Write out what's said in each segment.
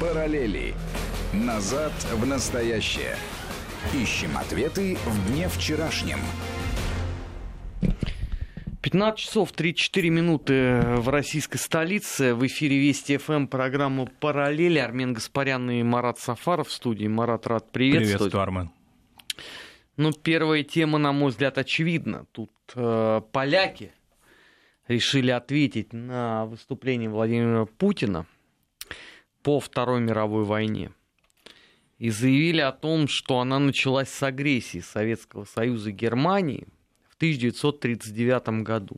Параллели. Назад в настоящее. Ищем ответы в дне вчерашнем. 15 часов 34 минуты в российской столице. В эфире Вести ФМ программа «Параллели». Армен Гаспарян и Марат Сафаров в студии. Марат, рад приветствовать. Приветствую, Армен. Ну, первая тема, на мой взгляд, очевидна. Тут э, поляки решили ответить на выступление Владимира Путина по Второй мировой войне. И заявили о том, что она началась с агрессии Советского Союза и Германии – 1939 году.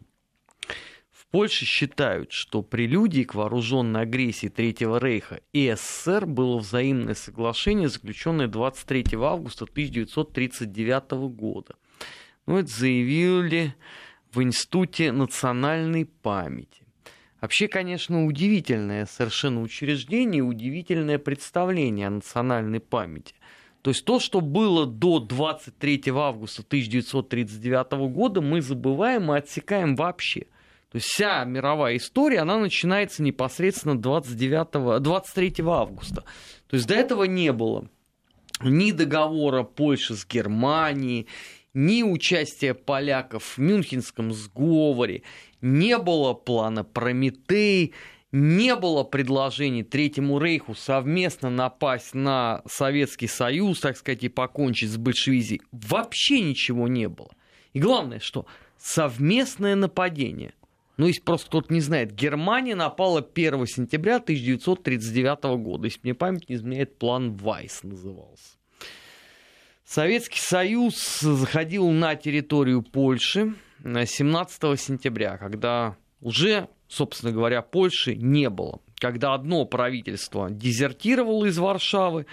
В Польше считают, что прелюдией к вооруженной агрессии Третьего Рейха и СССР было взаимное соглашение, заключенное 23 августа 1939 года. Ну, это заявили в Институте национальной памяти. Вообще, конечно, удивительное совершенно учреждение, удивительное представление о национальной памяти. То есть то, что было до 23 августа 1939 года, мы забываем и отсекаем вообще. То есть вся мировая история, она начинается непосредственно 29, 23 августа. То есть до этого не было ни договора Польши с Германией, ни участия поляков в Мюнхенском сговоре, не было плана Прометей, не было предложений Третьему Рейху совместно напасть на Советский Союз, так сказать, и покончить с большевизией. Вообще ничего не было. И главное, что совместное нападение. Ну, если просто кто-то не знает, Германия напала 1 сентября 1939 года. Если мне память не изменяет, план Вайс назывался. Советский Союз заходил на территорию Польши 17 сентября, когда уже собственно говоря, Польши не было. Когда одно правительство дезертировало из Варшавы,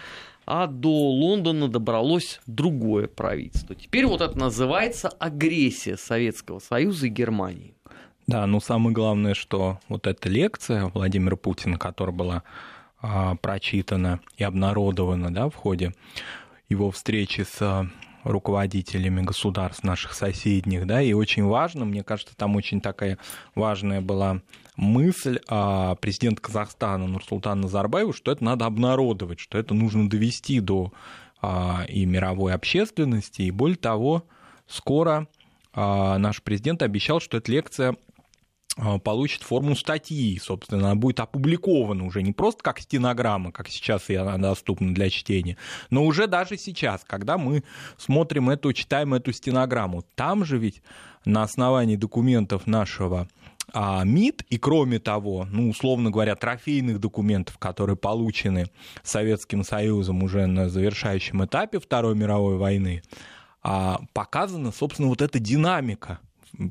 а до Лондона добралось другое правительство. Теперь вот это называется агрессия Советского Союза и Германии. Да, ну самое главное, что вот эта лекция Владимира Путина, которая была а, прочитана и обнародована да, в ходе его встречи с руководителями государств наших соседних, да, и очень важно, мне кажется, там очень такая важная была мысль а, президента Казахстана Нурсултана Назарбаева, что это надо обнародовать, что это нужно довести до а, и мировой общественности, и более того, скоро а, наш президент обещал, что эта лекция получит форму статьи, собственно, она будет опубликована уже не просто как стенограмма, как сейчас и она доступна для чтения, но уже даже сейчас, когда мы смотрим эту, читаем эту стенограмму, там же ведь на основании документов нашего а, МИД, и кроме того, ну, условно говоря, трофейных документов, которые получены Советским Союзом уже на завершающем этапе Второй мировой войны, а, показана, собственно, вот эта динамика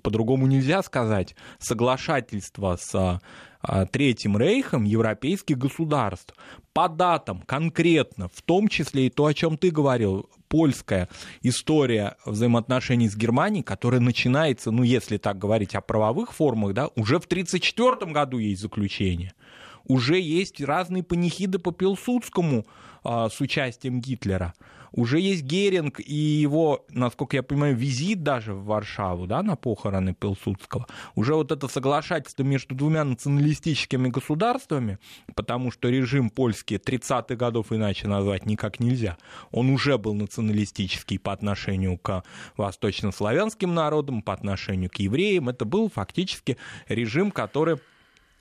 по-другому нельзя сказать, соглашательство с а, Третьим Рейхом европейских государств по датам конкретно, в том числе и то, о чем ты говорил, польская история взаимоотношений с Германией, которая начинается, ну, если так говорить о правовых формах, да, уже в 1934 году есть заключение. Уже есть разные панихиды по Пилсудскому а, с участием Гитлера уже есть Геринг и его, насколько я понимаю, визит даже в Варшаву, да, на похороны Пилсудского. Уже вот это соглашательство между двумя националистическими государствами, потому что режим польский 30-х годов иначе назвать никак нельзя, он уже был националистический по отношению к восточнославянским народам, по отношению к евреям. Это был фактически режим, который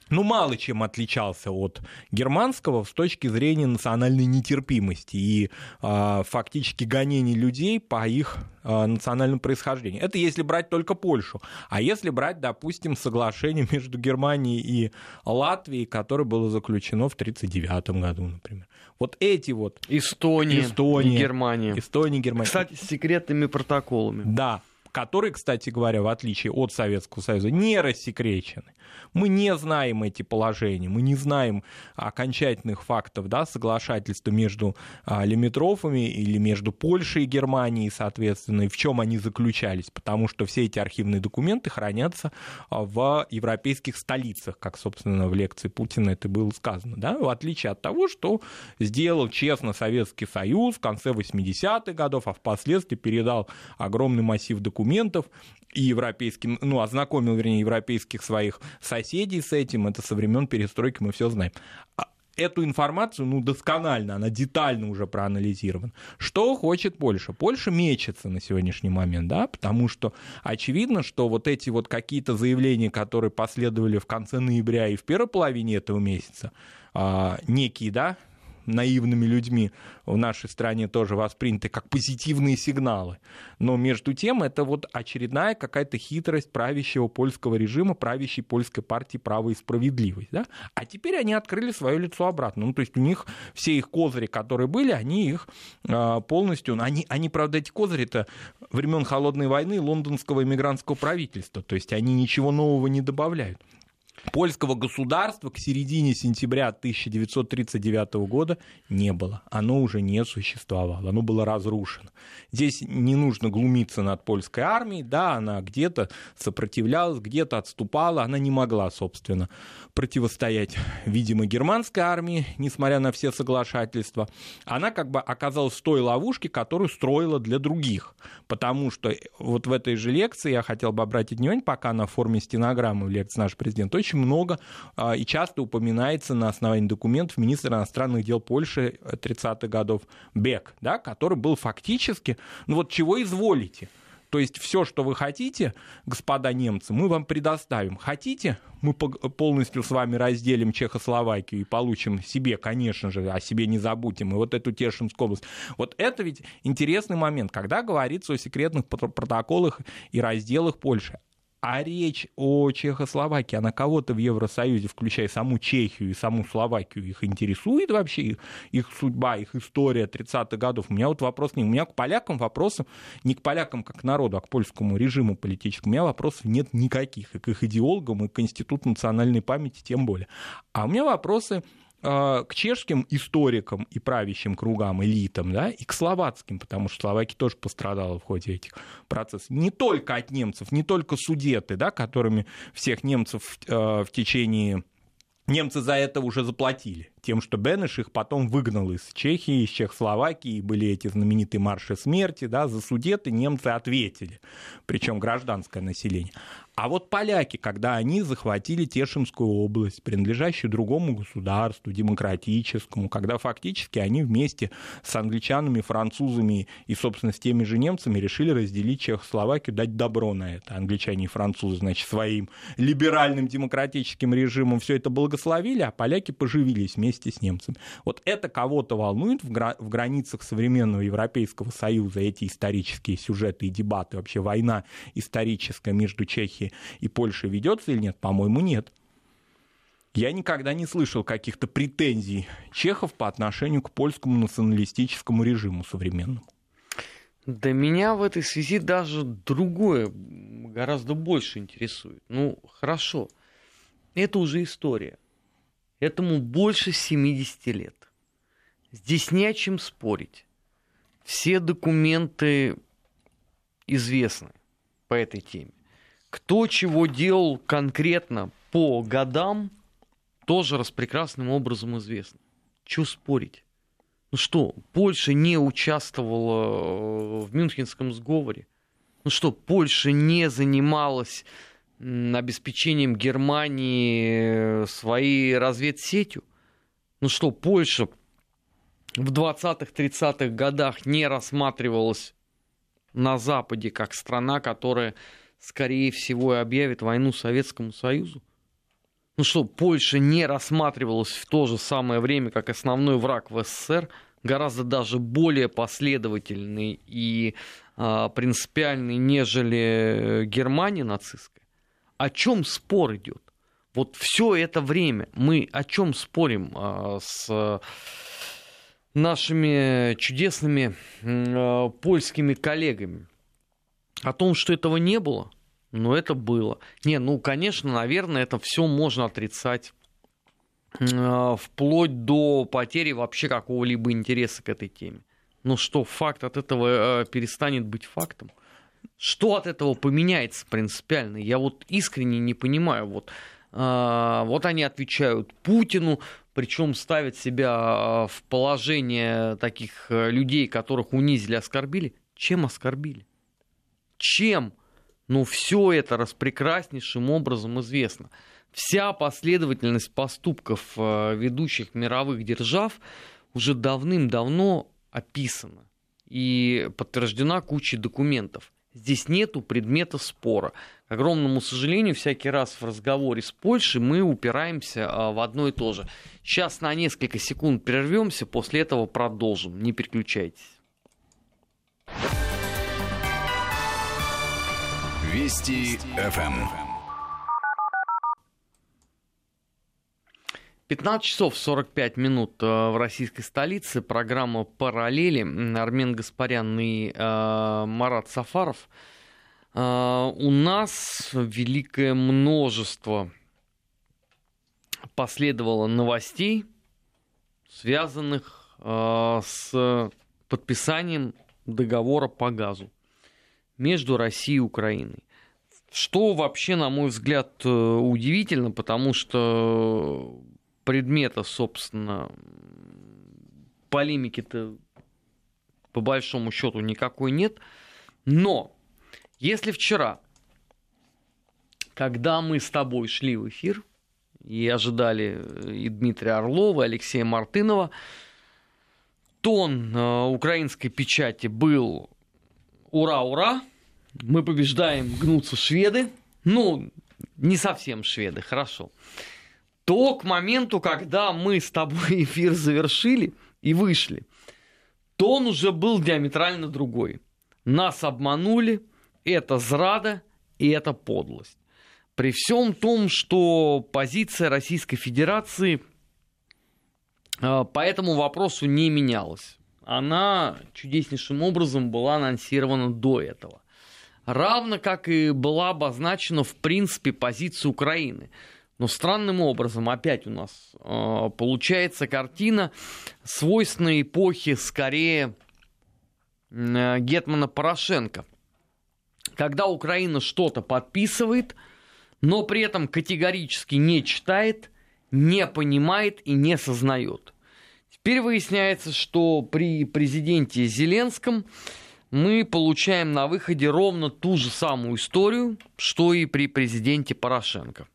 ну, мало чем отличался от германского с точки зрения национальной нетерпимости и э, фактически гонений людей по их э, национальному происхождению. Это если брать только Польшу. А если брать, допустим, соглашение между Германией и Латвией, которое было заключено в 1939 году, например. Вот эти вот... Эстония, Эстония и Германия. Эстония, Германия. Кстати, с секретными протоколами. Да, которые, кстати говоря, в отличие от Советского Союза, не рассекречены. Мы не знаем эти положения, мы не знаем окончательных фактов да, соглашательства между а, лимитрофами или между Польшей и Германией, соответственно, и в чем они заключались, потому что все эти архивные документы хранятся а, в европейских столицах, как, собственно, в лекции Путина это было сказано, да, в отличие от того, что сделал честно Советский Союз в конце 80-х годов, а впоследствии передал огромный массив документов и европейским, ну, ознакомил, вернее, европейских своих соседей с этим, это со времен перестройки мы все знаем. А эту информацию, ну, досконально, она детально уже проанализирована. Что хочет Польша? Польша мечется на сегодняшний момент, да, потому что очевидно, что вот эти вот какие-то заявления, которые последовали в конце ноября и в первой половине этого месяца, а, некие, да, наивными людьми в нашей стране тоже восприняты как позитивные сигналы. Но между тем это вот очередная какая-то хитрость правящего польского режима, правящей польской партии «Право и справедливость». Да? А теперь они открыли свое лицо обратно. Ну, то есть у них все их козыри, которые были, они их а, полностью... Они, они правда, эти козыри-то времен Холодной войны лондонского иммигрантского правительства. То есть они ничего нового не добавляют польского государства к середине сентября 1939 года не было. Оно уже не существовало, оно было разрушено. Здесь не нужно глумиться над польской армией, да, она где-то сопротивлялась, где-то отступала, она не могла, собственно, противостоять, видимо, германской армии, несмотря на все соглашательства. Она как бы оказалась в той ловушке, которую строила для других, потому что вот в этой же лекции я хотел бы обратить внимание, пока на форме стенограммы в лекции наш президент очень очень много а, и часто упоминается на основании документов министра иностранных дел Польши 30-х годов Бек, да, который был фактически, ну вот чего изволите. То есть все, что вы хотите, господа немцы, мы вам предоставим. Хотите, мы полностью с вами разделим Чехословакию и получим себе, конечно же, о себе не забудем, и вот эту Тешинскую область. Вот это ведь интересный момент, когда говорится о секретных протоколах и разделах Польши. А речь о Чехословакии, она кого-то в Евросоюзе, включая саму Чехию и саму Словакию, их интересует вообще их, их судьба, их история 30-х годов? У меня вот вопрос не... У меня к полякам вопросов, не к полякам как к народу, а к польскому режиму политическому, у меня вопросов нет никаких. И к их идеологам, и к Институту национальной памяти тем более. А у меня вопросы к чешским историкам и правящим кругам, элитам, да, и к словацким, потому что Словакия тоже пострадала в ходе этих процессов. Не только от немцев, не только судеты, да, которыми всех немцев э, в течение Немцы за это уже заплатили тем, что Бенеш их потом выгнал из Чехии, из Чехословакии, были эти знаменитые марши смерти, да, за судеты немцы ответили, причем гражданское население. А вот поляки, когда они захватили Тешинскую область, принадлежащую другому государству, демократическому, когда фактически они вместе с англичанами, французами и, собственно, с теми же немцами решили разделить Чехословакию, дать добро на это. Англичане и французы, значит, своим либеральным демократическим режимом все это благословили, а поляки поживились вместе с немцами. Вот это кого-то волнует в, гра- в границах современного Европейского Союза, эти исторические сюжеты и дебаты, вообще война историческая между Чехией и Польшей ведется или нет? По-моему, нет. Я никогда не слышал каких-то претензий чехов по отношению к польскому националистическому режиму современному. Да меня в этой связи даже другое гораздо больше интересует. Ну, хорошо, это уже история. Этому больше 70 лет. Здесь не о чем спорить. Все документы известны по этой теме. Кто чего делал конкретно по годам, тоже распрекрасным образом известно. Чего спорить? Ну что, Польша не участвовала э, в Мюнхенском сговоре? Ну что, Польша не занималась обеспечением Германии э, своей разведсетью? Ну что, Польша в 20-30-х годах не рассматривалась на Западе как страна, которая скорее всего, объявит войну Советскому Союзу? Ну что, Польша не рассматривалась в то же самое время как основной враг в СССР, гораздо даже более последовательный и э, принципиальный, нежели Германия нацистская. О чем спор идет? Вот все это время мы о чем спорим э, с нашими чудесными э, польскими коллегами? О том, что этого не было, но это было. Не, ну, конечно, наверное, это все можно отрицать э, вплоть до потери вообще какого-либо интереса к этой теме. Но что, факт от этого э, перестанет быть фактом? Что от этого поменяется принципиально? Я вот искренне не понимаю. Вот, э, вот они отвечают Путину, причем ставят себя в положение таких людей, которых унизили, оскорбили. Чем оскорбили? чем, но все это распрекраснейшим образом известно. Вся последовательность поступков э, ведущих мировых держав уже давным-давно описана и подтверждена кучей документов. Здесь нету предмета спора. К огромному сожалению, всякий раз в разговоре с Польшей мы упираемся а, в одно и то же. Сейчас на несколько секунд прервемся, после этого продолжим. Не переключайтесь. Вести ФМ. 15 часов 45 минут э, в российской столице. Программа «Параллели». Армен Гаспарян и э, Марат Сафаров. Э, у нас великое множество последовало новостей, связанных э, с подписанием договора по газу между Россией и Украиной. Что вообще, на мой взгляд, э, удивительно, потому что предмета, собственно, полемики-то по большому счету никакой нет. Но если вчера, когда мы с тобой шли в эфир и ожидали э, и Дмитрия Орлова, и Алексея Мартынова, тон э, украинской печати был «Ура, ура!», мы побеждаем, гнутся шведы. Ну, не совсем шведы, хорошо то к моменту, когда мы с тобой эфир завершили и вышли, то он уже был диаметрально другой. Нас обманули, это зрада и это подлость. При всем том, что позиция Российской Федерации а, по этому вопросу не менялась. Она чудеснейшим образом была анонсирована до этого. Равно как и была обозначена в принципе позиция Украины – но странным образом опять у нас э, получается картина свойственной эпохи скорее э, Гетмана Порошенко. Когда Украина что-то подписывает, но при этом категорически не читает, не понимает и не сознает. Теперь выясняется, что при президенте Зеленском мы получаем на выходе ровно ту же самую историю, что и при президенте Порошенко.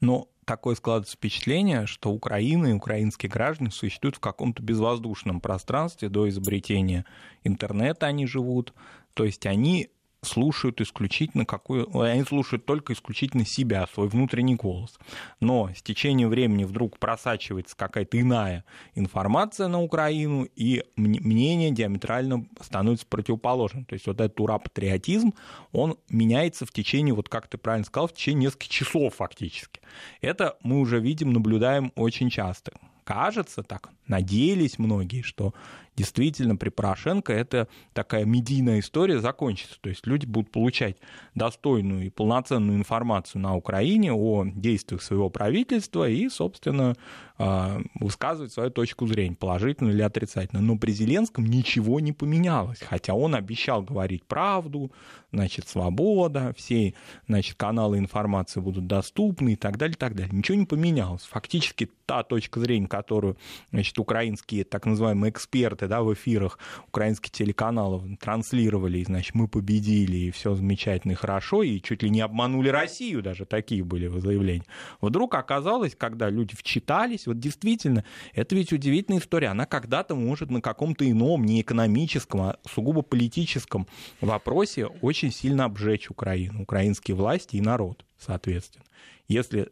Но такое складывается впечатление, что Украина и украинские граждане существуют в каком-то безвоздушном пространстве до изобретения интернета они живут. То есть они слушают исключительно какую... Они слушают только исключительно себя, свой внутренний голос. Но с течением времени вдруг просачивается какая-то иная информация на Украину, и мнение диаметрально становится противоположным. То есть вот этот ура-патриотизм, он меняется в течение, вот как ты правильно сказал, в течение нескольких часов фактически. Это мы уже видим, наблюдаем очень часто кажется, так надеялись многие, что действительно при Порошенко эта такая медийная история закончится. То есть люди будут получать достойную и полноценную информацию на Украине о действиях своего правительства и, собственно, а, высказывать свою точку зрения, положительную или отрицательную. Но при Зеленском ничего не поменялось, хотя он обещал говорить правду, значит, свобода, все значит, каналы информации будут доступны и так далее, и так далее. Ничего не поменялось. Фактически та точка зрения, которую значит, украинские так называемые эксперты да, в эфирах украинских телеканалов транслировали, и, значит, мы победили, и все замечательно и хорошо, и чуть ли не обманули Россию, даже такие были заявления. Вдруг оказалось, когда люди вчитались, вот действительно, это ведь удивительная история. Она когда-то может на каком-то ином, не экономическом, а сугубо политическом вопросе очень сильно обжечь Украину, украинские власти и народ, соответственно. Если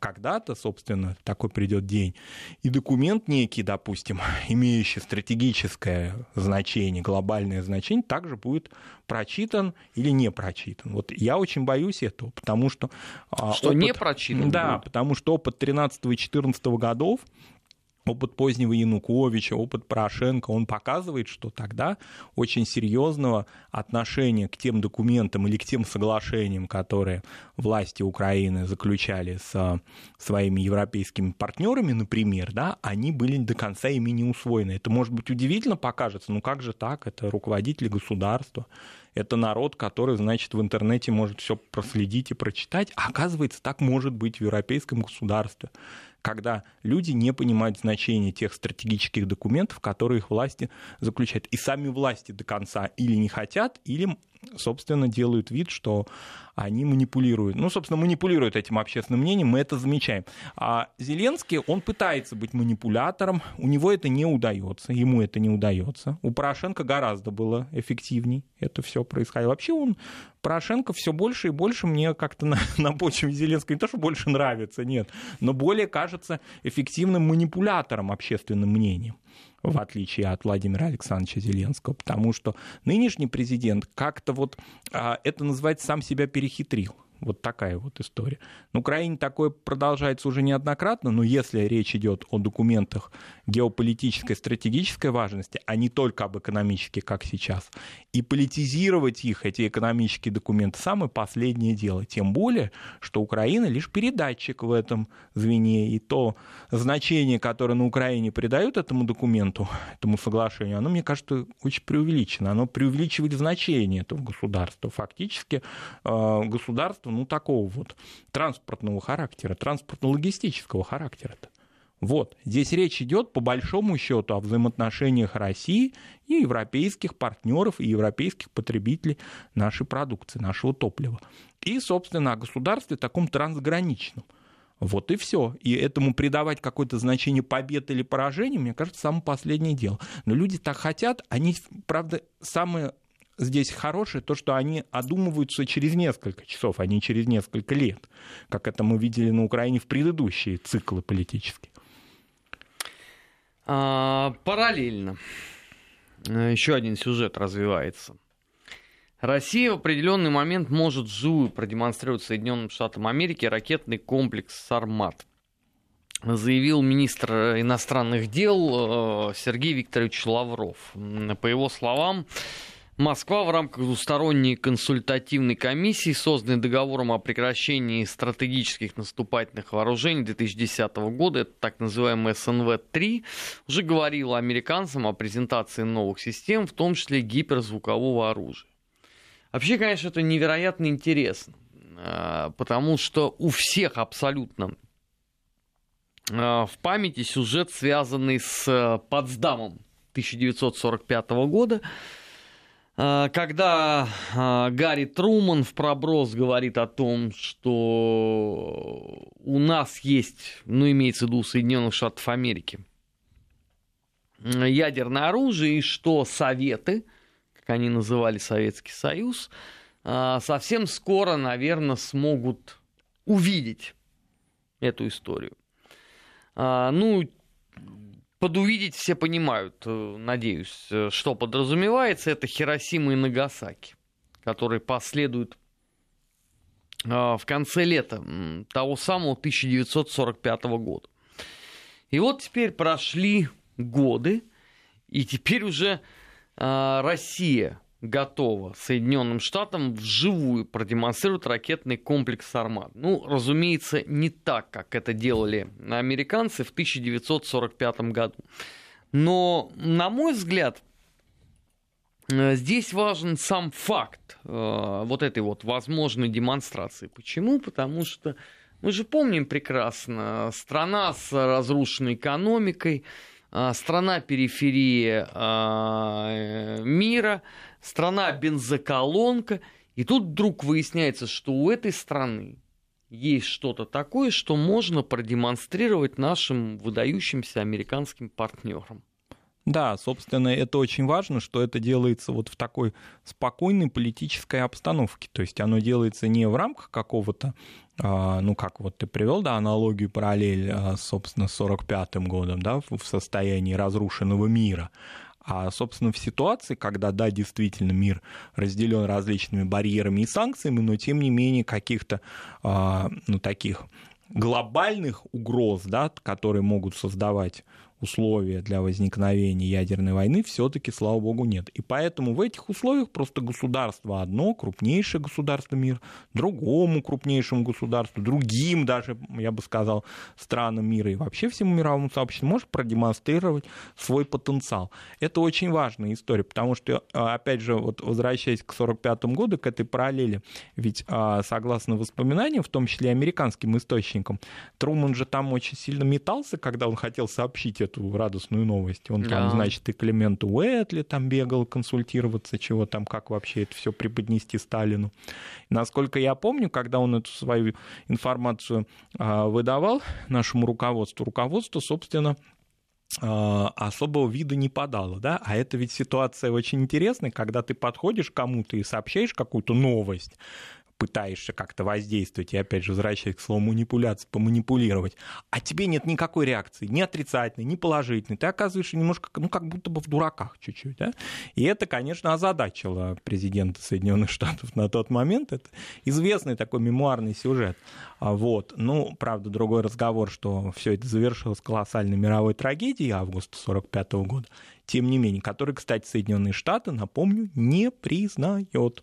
когда-то, собственно, такой придет день, и документ некий, допустим, имеющий стратегическое значение, глобальное значение, также будет прочитан или не прочитан. Вот я очень боюсь этого, потому что... А, что опыт, не прочитан? Да, будет. потому что опыт 13 и 14 годов опыт позднего Януковича, опыт Порошенко, он показывает, что тогда очень серьезного отношения к тем документам или к тем соглашениям, которые власти Украины заключали с своими европейскими партнерами, например, да, они были до конца ими не усвоены. Это, может быть, удивительно покажется, ну как же так, это руководители государства, это народ, который, значит, в интернете может все проследить и прочитать. А оказывается, так может быть в европейском государстве когда люди не понимают значения тех стратегических документов, которые их власти заключают. И сами власти до конца или не хотят, или собственно, делают вид, что они манипулируют. Ну, собственно, манипулируют этим общественным мнением, мы это замечаем. А Зеленский, он пытается быть манипулятором, у него это не удается, ему это не удается. У Порошенко гораздо было эффективней это все происходило. Вообще он, Порошенко все больше и больше мне как-то на, на почве Зеленского не то, что больше нравится, нет, но более кажется эффективным манипулятором общественным мнением в отличие от Владимира Александровича Зеленского, потому что нынешний президент как-то вот а, это называется сам себя перехитрил. Вот такая вот история. На Украине такое продолжается уже неоднократно, но если речь идет о документах геополитической, стратегической важности, а не только об экономических, как сейчас, и политизировать их, эти экономические документы, самое последнее дело. Тем более, что Украина лишь передатчик в этом звене, и то значение, которое на Украине придают этому документу, этому соглашению, оно, мне кажется, очень преувеличено. Оно преувеличивает значение этого государства. Фактически э, государство ну, такого вот транспортного характера, транспортно-логистического характера. -то. Вот, здесь речь идет по большому счету о взаимоотношениях России и европейских партнеров и европейских потребителей нашей продукции, нашего топлива. И, собственно, о государстве таком трансграничном. Вот и все. И этому придавать какое-то значение победы или поражения, мне кажется, самое последнее дело. Но люди так хотят, они, правда, самое здесь хорошее то, что они одумываются через несколько часов, а не через несколько лет, как это мы видели на Украине в предыдущие циклы политические. А, параллельно э, еще один сюжет развивается. Россия в определенный момент может вживую продемонстрировать Соединенным Штатам Америки ракетный комплекс «Сармат», заявил министр иностранных дел э, Сергей Викторович Лавров. По его словам, Москва в рамках двусторонней консультативной комиссии, созданной договором о прекращении стратегических наступательных вооружений 2010 года, это так называемый СНВ-3, уже говорила американцам о презентации новых систем, в том числе гиперзвукового оружия. Вообще, конечно, это невероятно интересно, а, потому что у всех абсолютно а, в памяти сюжет, связанный с Потсдамом 1945 года, когда а, Гарри Труман в проброс говорит о том, что у нас есть, ну, имеется в виду Соединенных Штатов Америки, ядерное оружие, и что Советы, как они называли Советский Союз, совсем скоро, наверное, смогут увидеть эту историю. Ну, под увидеть все понимают, э, надеюсь, э, что подразумевается. Это Хиросима и Нагасаки, которые последуют э, в конце лета того самого 1945 года. И вот теперь прошли годы, и теперь уже Россия готова Соединенным Штатам вживую продемонстрировать ракетный комплекс «Армат». Ну, разумеется, не так, как это делали американцы в 1945 году. Но, на мой взгляд, э, здесь важен сам факт э, вот этой вот возможной демонстрации. Почему? Потому что мы же помним прекрасно, страна с разрушенной экономикой, страна периферии э, мира, страна бензоколонка, и тут вдруг выясняется, что у этой страны есть что-то такое, что можно продемонстрировать нашим выдающимся американским партнерам. Да, собственно, это очень важно, что это делается вот в такой спокойной политической обстановке. То есть оно делается не в рамках какого-то, а, ну, как вот ты привел, да, аналогию, параллель, а, собственно, с 45-м годом, да, в состоянии разрушенного мира, а, собственно, в ситуации, когда, да, действительно мир разделен различными барьерами и санкциями, но, тем не менее, каких-то, а, ну, таких глобальных угроз, да, которые могут создавать условия для возникновения ядерной войны все-таки, слава богу, нет. И поэтому в этих условиях просто государство одно, крупнейшее государство мира, другому крупнейшему государству, другим даже, я бы сказал, странам мира и вообще всему мировому сообществу может продемонстрировать свой потенциал. Это очень важная история, потому что, а, опять же, вот возвращаясь к 1945 году, к этой параллели, ведь а, согласно воспоминаниям, в том числе американским источникам, Труман же там очень сильно метался, когда он хотел сообщить это эту радостную новость. Он Да. там, значит, и Клементу Уэтли там бегал консультироваться, чего там, как вообще это все преподнести Сталину. Насколько я помню, когда он эту свою информацию а, выдавал нашему руководству, руководство, собственно, а, особого вида не подало, да, а это ведь ситуация очень интересная, когда ты подходишь к кому-то и сообщаешь какую-то новость, пытаешься как-то воздействовать, и опять же, возвращаясь к слову манипуляции, поманипулировать, а тебе нет никакой реакции, ни отрицательной, ни положительной, ты оказываешься немножко, ну, как будто бы в дураках чуть-чуть, да? И это, конечно, озадачило президента Соединенных Штатов на тот момент, это известный такой мемуарный сюжет, А вот, ну, правда, другой разговор, что все это завершилось колоссальной мировой трагедией августа 45 года, тем не менее, который, кстати, Соединенные Штаты, напомню, не признает.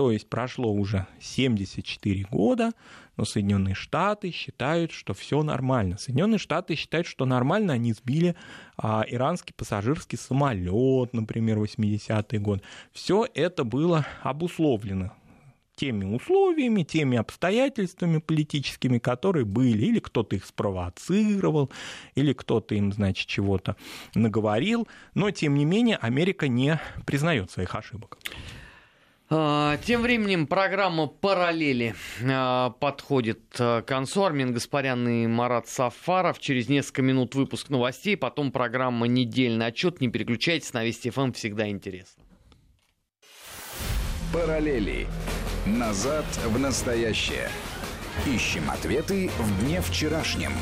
То есть прошло уже 74 года, но Соединенные Штаты считают, что все нормально. Соединенные Штаты считают, что нормально они сбили а, иранский пассажирский самолет, например, 80-й год. Все это было обусловлено теми условиями, теми обстоятельствами политическими, которые были. Или кто-то их спровоцировал, или кто-то им, значит, чего-то наговорил. Но, тем не менее, Америка не признает своих ошибок. А, Тем временем программа «Параллели» а, подходит а, к концу. Армин Гаспарян и Марат Сафаров. Через несколько минут выпуск новостей, потом программа «Недельный отчет». Не переключайтесь, на Вести ФМ всегда интересно. Параллели. Назад в настоящее. Ищем ответы в дне вчерашнем.